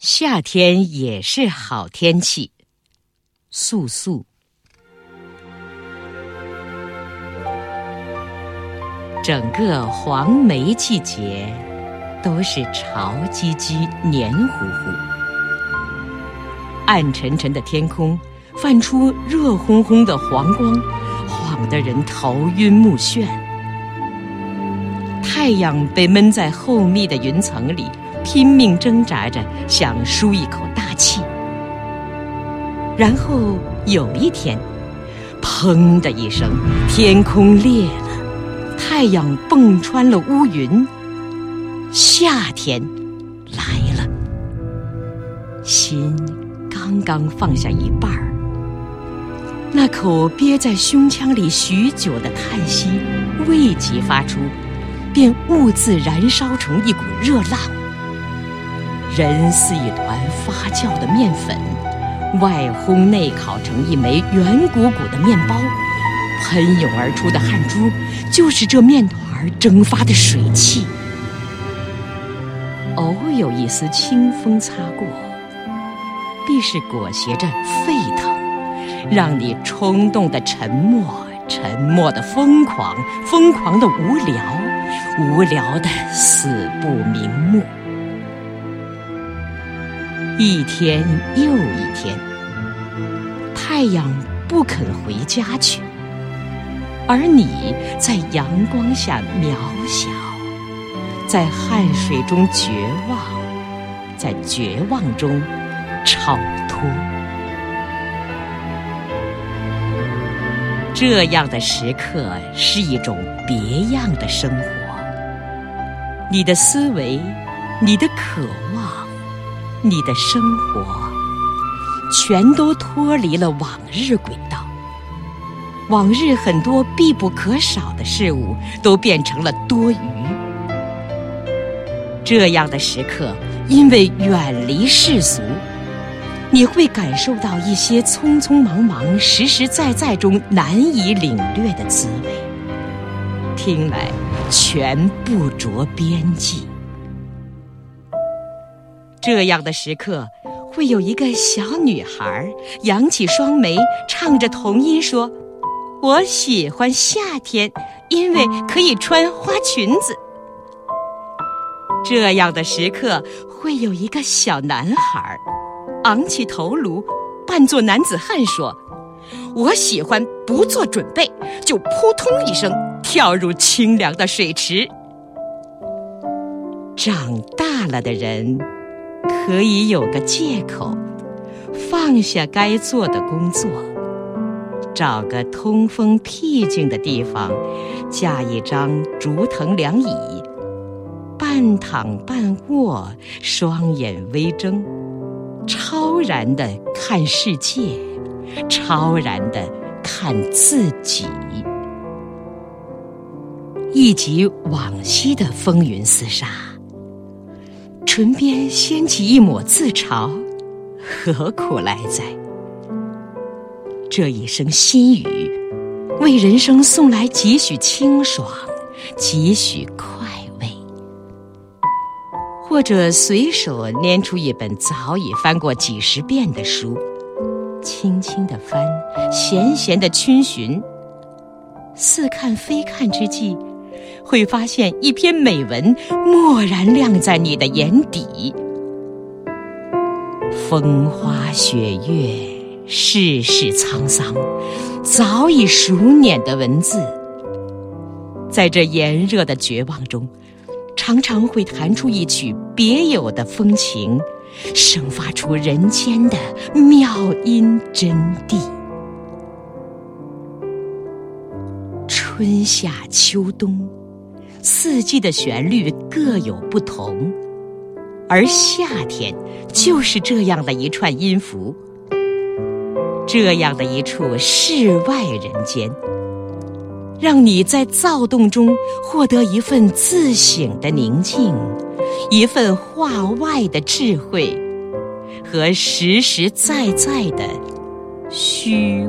夏天也是好天气。素素，整个黄梅季节都是潮唧唧、黏糊糊，暗沉沉的天空泛出热烘烘的黄光，晃得人头晕目眩。太阳被闷在厚密的云层里。拼命挣扎着，想舒一口大气。然后有一天，砰的一声，天空裂了，太阳蹦穿了乌云，夏天来了。心刚刚放下一半儿，那口憋在胸腔里许久的叹息未及发出，便兀自燃烧成一股热浪。人似一团发酵的面粉，外烘内烤成一枚圆鼓鼓的面包，喷涌而出的汗珠就是这面团蒸发的水汽。偶有一丝清风擦过，必是裹挟着沸腾，让你冲动的沉默，沉默的疯狂，疯狂的无聊，无聊的死不瞑目。一天又一天，太阳不肯回家去，而你在阳光下渺小，在汗水中绝望，在绝望中超脱。这样的时刻是一种别样的生活，你的思维，你的渴望。你的生活全都脱离了往日轨道，往日很多必不可少的事物都变成了多余。这样的时刻，因为远离世俗，你会感受到一些匆匆忙忙、实实在在中难以领略的滋味，听来全不着边际。这样的时刻，会有一个小女孩扬起双眉，唱着童音说：“我喜欢夏天，因为可以穿花裙子。”这样的时刻，会有一个小男孩昂起头颅，扮作男子汉说：“我喜欢不做准备就扑通一声跳入清凉的水池。”长大了的人。可以有个借口，放下该做的工作，找个通风僻静的地方，架一张竹藤凉椅，半躺半卧，双眼微睁，超然的看世界，超然的看自己，一集往昔的风云厮杀。唇边掀起一抹自嘲，何苦来哉？这一声心语，为人生送来几许清爽，几许快慰。或者随手拈出一本早已翻过几十遍的书，轻轻的翻，闲闲的逡巡，似看非看之际。会发现一篇美文蓦然亮在你的眼底，风花雪月，世事沧桑，早已熟稔的文字，在这炎热的绝望中，常常会弹出一曲别有的风情，生发出人间的妙音真谛。春夏秋冬。四季的旋律各有不同，而夏天就是这样的一串音符，这样的一处世外人间，让你在躁动中获得一份自省的宁静，一份画外的智慧，和实实在在的虚。